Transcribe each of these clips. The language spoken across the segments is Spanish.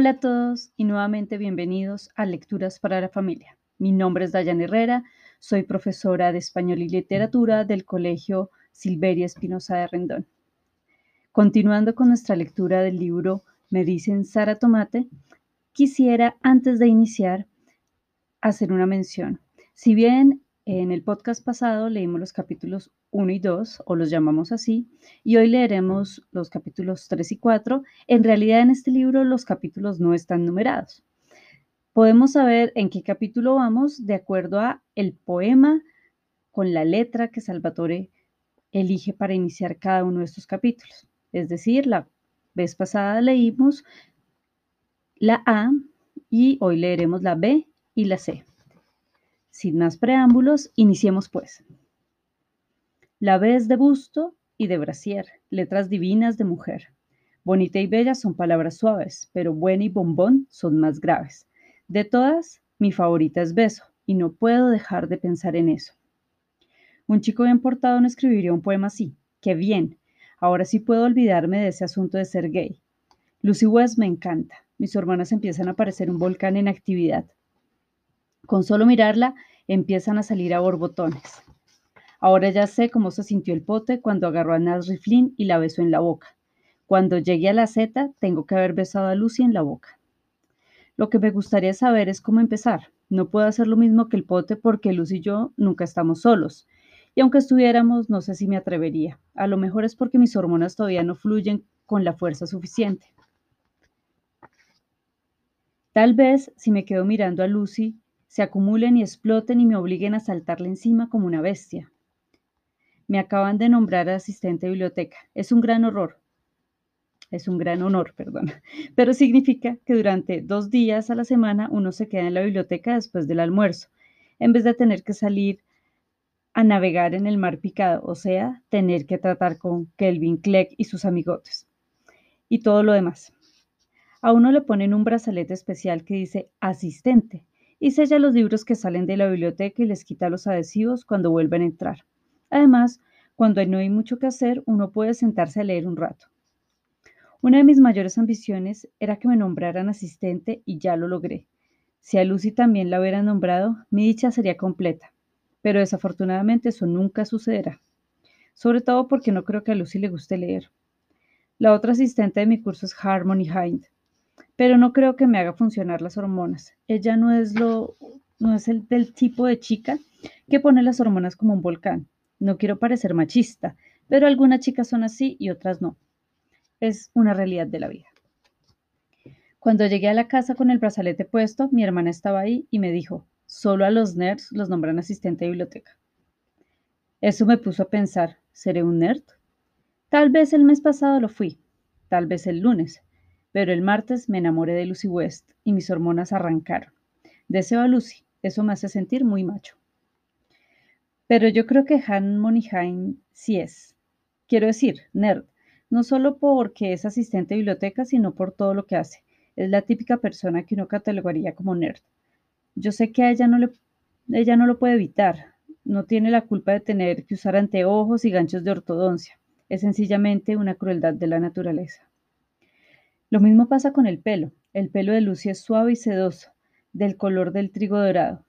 Hola a todos y nuevamente bienvenidos a Lecturas para la Familia. Mi nombre es Dayan Herrera, soy profesora de Español y Literatura del Colegio Silveria Espinosa de Rendón. Continuando con nuestra lectura del libro Me dicen Sara Tomate, quisiera antes de iniciar hacer una mención. Si bien en el podcast pasado leímos los capítulos 1 y 2, o los llamamos así, y hoy leeremos los capítulos 3 y 4. En realidad en este libro los capítulos no están numerados. Podemos saber en qué capítulo vamos de acuerdo a el poema con la letra que Salvatore elige para iniciar cada uno de estos capítulos. Es decir, la vez pasada leímos la A y hoy leeremos la B y la C. Sin más preámbulos, iniciemos pues. La es de busto y de brasier, letras divinas de mujer. Bonita y bella son palabras suaves, pero buena y bombón son más graves. De todas, mi favorita es beso, y no puedo dejar de pensar en eso. Un chico bien portado no escribiría un poema así. ¡Qué bien! Ahora sí puedo olvidarme de ese asunto de ser gay. Lucy West me encanta. Mis hermanas empiezan a parecer un volcán en actividad. Con solo mirarla, empiezan a salir a borbotones. Ahora ya sé cómo se sintió el pote cuando agarró a Naz Riflin y la besó en la boca. Cuando llegue a la Z, tengo que haber besado a Lucy en la boca. Lo que me gustaría saber es cómo empezar. No puedo hacer lo mismo que el pote porque Lucy y yo nunca estamos solos. Y aunque estuviéramos, no sé si me atrevería. A lo mejor es porque mis hormonas todavía no fluyen con la fuerza suficiente. Tal vez, si me quedo mirando a Lucy, se acumulen y exploten y me obliguen a saltarle encima como una bestia. Me acaban de nombrar asistente de biblioteca. Es un gran horror. Es un gran honor, perdón. Pero significa que durante dos días a la semana uno se queda en la biblioteca después del almuerzo, en vez de tener que salir a navegar en el mar picado, o sea, tener que tratar con Kelvin Clegg y sus amigotes. Y todo lo demás. A uno le ponen un brazalete especial que dice asistente y sella los libros que salen de la biblioteca y les quita los adhesivos cuando vuelven a entrar. Además, cuando no hay mucho que hacer, uno puede sentarse a leer un rato. Una de mis mayores ambiciones era que me nombraran asistente y ya lo logré. Si a Lucy también la hubieran nombrado, mi dicha sería completa. Pero desafortunadamente eso nunca sucederá. Sobre todo porque no creo que a Lucy le guste leer. La otra asistente de mi curso es Harmony Hind, pero no creo que me haga funcionar las hormonas. Ella no es lo no es el del tipo de chica que pone las hormonas como un volcán. No quiero parecer machista, pero algunas chicas son así y otras no. Es una realidad de la vida. Cuando llegué a la casa con el brazalete puesto, mi hermana estaba ahí y me dijo, solo a los nerds los nombran asistente de biblioteca. Eso me puso a pensar, ¿seré un nerd? Tal vez el mes pasado lo fui, tal vez el lunes, pero el martes me enamoré de Lucy West y mis hormonas arrancaron. Deseo a Lucy, eso me hace sentir muy macho. Pero yo creo que Han Monihain sí es. Quiero decir, nerd, no solo porque es asistente de biblioteca, sino por todo lo que hace. Es la típica persona que uno catalogaría como nerd. Yo sé que a ella no, le, ella no lo puede evitar. No tiene la culpa de tener que usar anteojos y ganchos de ortodoncia. Es sencillamente una crueldad de la naturaleza. Lo mismo pasa con el pelo. El pelo de Lucy es suave y sedoso, del color del trigo dorado.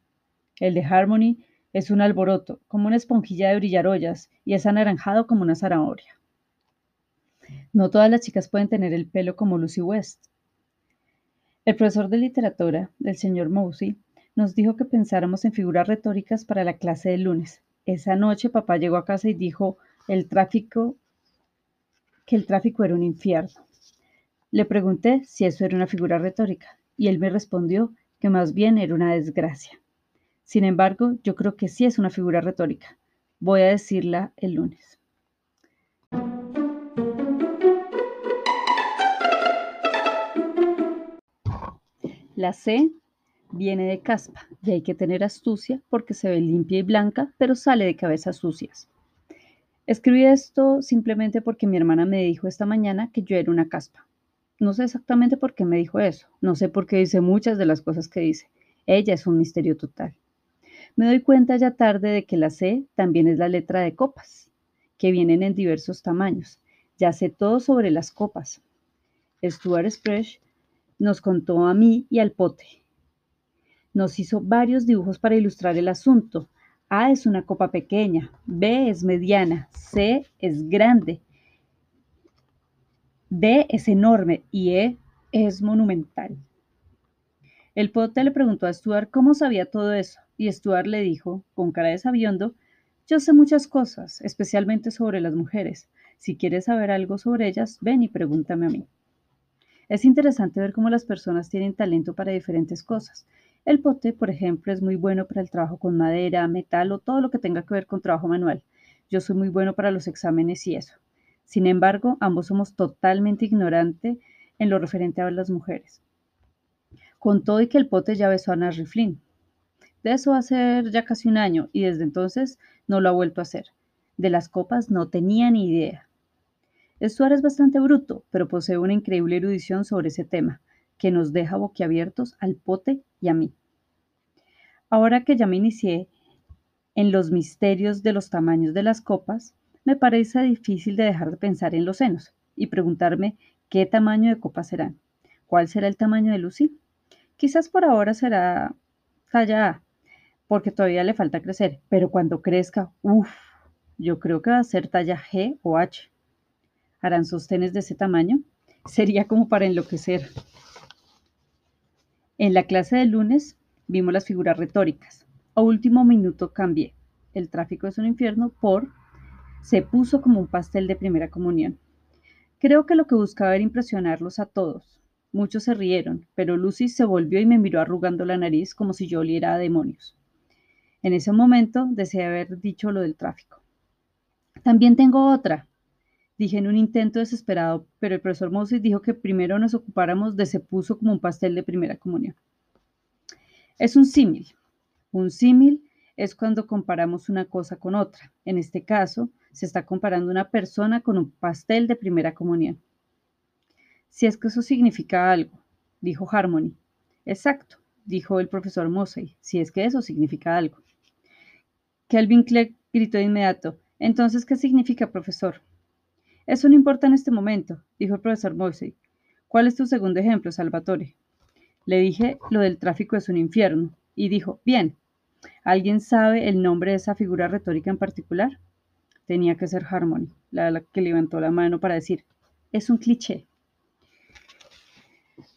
El de Harmony es un alboroto, como una esponjilla de brillar ollas, y es anaranjado como una zanahoria. No todas las chicas pueden tener el pelo como Lucy West. El profesor de literatura, el señor Mosey, nos dijo que pensáramos en figuras retóricas para la clase del lunes. Esa noche papá llegó a casa y dijo el tráfico que el tráfico era un infierno. Le pregunté si eso era una figura retórica, y él me respondió que más bien era una desgracia. Sin embargo, yo creo que sí es una figura retórica. Voy a decirla el lunes. La C viene de caspa y hay que tener astucia porque se ve limpia y blanca, pero sale de cabezas sucias. Escribí esto simplemente porque mi hermana me dijo esta mañana que yo era una caspa. No sé exactamente por qué me dijo eso, no sé por qué dice muchas de las cosas que dice. Ella es un misterio total. Me doy cuenta ya tarde de que la C también es la letra de copas, que vienen en diversos tamaños. Ya sé todo sobre las copas. Stuart Spresh nos contó a mí y al pote. Nos hizo varios dibujos para ilustrar el asunto. A es una copa pequeña, B es mediana, C es grande, D es enorme y E es monumental. El pote le preguntó a Stuart cómo sabía todo eso, y Stuart le dijo, con cara de sabiondo, yo sé muchas cosas, especialmente sobre las mujeres. Si quieres saber algo sobre ellas, ven y pregúntame a mí. Es interesante ver cómo las personas tienen talento para diferentes cosas. El pote, por ejemplo, es muy bueno para el trabajo con madera, metal o todo lo que tenga que ver con trabajo manual. Yo soy muy bueno para los exámenes y eso. Sin embargo, ambos somos totalmente ignorantes en lo referente a las mujeres. Con todo y que el pote ya besó a Ana Flynn. De eso ser ya casi un año y desde entonces no lo ha vuelto a hacer. De las copas no tenía ni idea. Stuart es bastante bruto, pero posee una increíble erudición sobre ese tema, que nos deja boquiabiertos al pote y a mí. Ahora que ya me inicié en los misterios de los tamaños de las copas, me parece difícil de dejar de pensar en los senos y preguntarme qué tamaño de copa serán. ¿Cuál será el tamaño de Lucy? Quizás por ahora será talla A, porque todavía le falta crecer, pero cuando crezca, uff, yo creo que va a ser talla G o H. ¿Harán sostenes de ese tamaño? Sería como para enloquecer. En la clase de lunes vimos las figuras retóricas. A último minuto cambié. El tráfico es un infierno por se puso como un pastel de primera comunión. Creo que lo que buscaba era impresionarlos a todos. Muchos se rieron, pero Lucy se volvió y me miró arrugando la nariz como si yo oliera a demonios. En ese momento deseé haber dicho lo del tráfico. También tengo otra, dije en un intento desesperado, pero el profesor Moses dijo que primero nos ocupáramos de se puso como un pastel de primera comunión. Es un símil. Un símil es cuando comparamos una cosa con otra. En este caso, se está comparando una persona con un pastel de primera comunión. Si es que eso significa algo, dijo Harmony. Exacto, dijo el profesor Mosey, si es que eso significa algo. Kelvin Clegg gritó de inmediato. Entonces, ¿qué significa, profesor? Eso no importa en este momento, dijo el profesor Mosey. ¿Cuál es tu segundo ejemplo, Salvatore? Le dije lo del tráfico es un infierno, y dijo, bien, ¿alguien sabe el nombre de esa figura retórica en particular? tenía que ser Harmony, la, que levantó la mano para decir, es un cliché.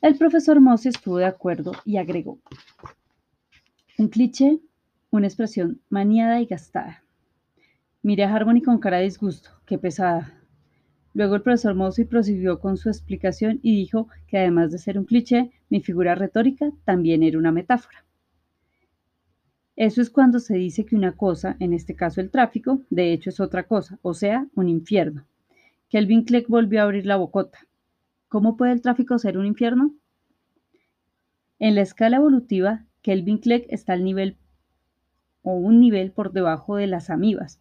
El profesor Moss estuvo de acuerdo y agregó, un cliché, una expresión maniada y gastada. Miré a Harmony con cara de disgusto, qué pesada. Luego el profesor Mossy prosiguió con su explicación y dijo que además de ser un cliché, mi figura retórica también era una metáfora. Eso es cuando se dice que una cosa, en este caso el tráfico, de hecho es otra cosa, o sea, un infierno. Kelvin Clegg volvió a abrir la bocota. ¿Cómo puede el tráfico ser un infierno? En la escala evolutiva, Kelvin Clegg está al nivel o un nivel por debajo de las amibas,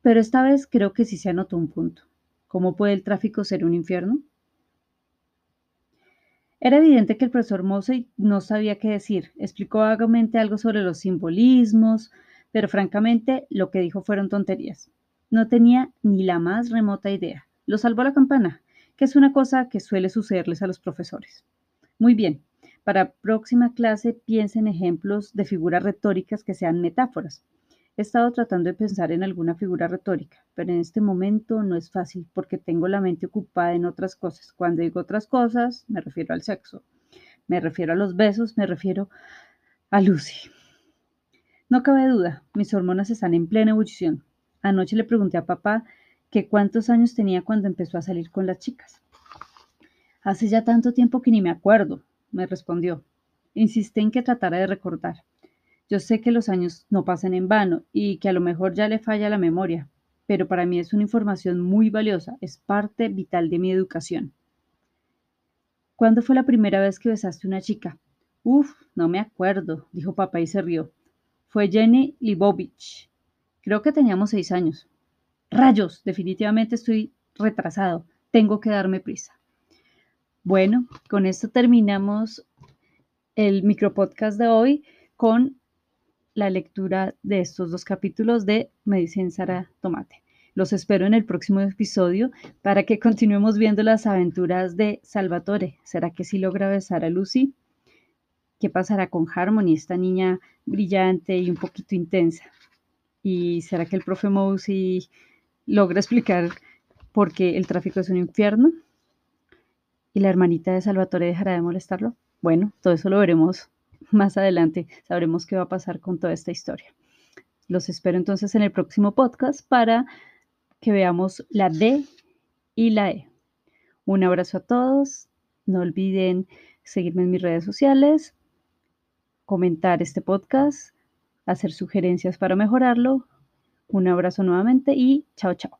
pero esta vez creo que sí se anotó un punto. ¿Cómo puede el tráfico ser un infierno? Era evidente que el profesor Mosey no sabía qué decir. Explicó vagamente algo sobre los simbolismos, pero francamente lo que dijo fueron tonterías. No tenía ni la más remota idea. Lo salvó la campana, que es una cosa que suele sucederles a los profesores. Muy bien, para próxima clase piensen ejemplos de figuras retóricas que sean metáforas. He estado tratando de pensar en alguna figura retórica, pero en este momento no es fácil porque tengo la mente ocupada en otras cosas. Cuando digo otras cosas, me refiero al sexo, me refiero a los besos, me refiero a Lucy. No cabe duda, mis hormonas están en plena ebullición. Anoche le pregunté a papá que cuántos años tenía cuando empezó a salir con las chicas. Hace ya tanto tiempo que ni me acuerdo, me respondió. Insistí en que tratara de recordar. Yo sé que los años no pasan en vano y que a lo mejor ya le falla la memoria, pero para mí es una información muy valiosa, es parte vital de mi educación. ¿Cuándo fue la primera vez que besaste una chica? Uf, no me acuerdo, dijo papá y se rió. Fue Jenny Libovich. Creo que teníamos seis años. Rayos, definitivamente estoy retrasado. Tengo que darme prisa. Bueno, con esto terminamos el micropodcast de hoy con la lectura de estos dos capítulos de Medicina Sara Tomate. Los espero en el próximo episodio para que continuemos viendo las aventuras de Salvatore. ¿Será que sí logra besar a Lucy? ¿Qué pasará con Harmony, esta niña brillante y un poquito intensa? ¿Y será que el profe Mousy logra explicar por qué el tráfico es un infierno? ¿Y la hermanita de Salvatore dejará de molestarlo? Bueno, todo eso lo veremos más adelante. Sabremos qué va a pasar con toda esta historia. Los espero entonces en el próximo podcast para que veamos la D y la E. Un abrazo a todos. No olviden seguirme en mis redes sociales, comentar este podcast, hacer sugerencias para mejorarlo. Un abrazo nuevamente y chao, chao.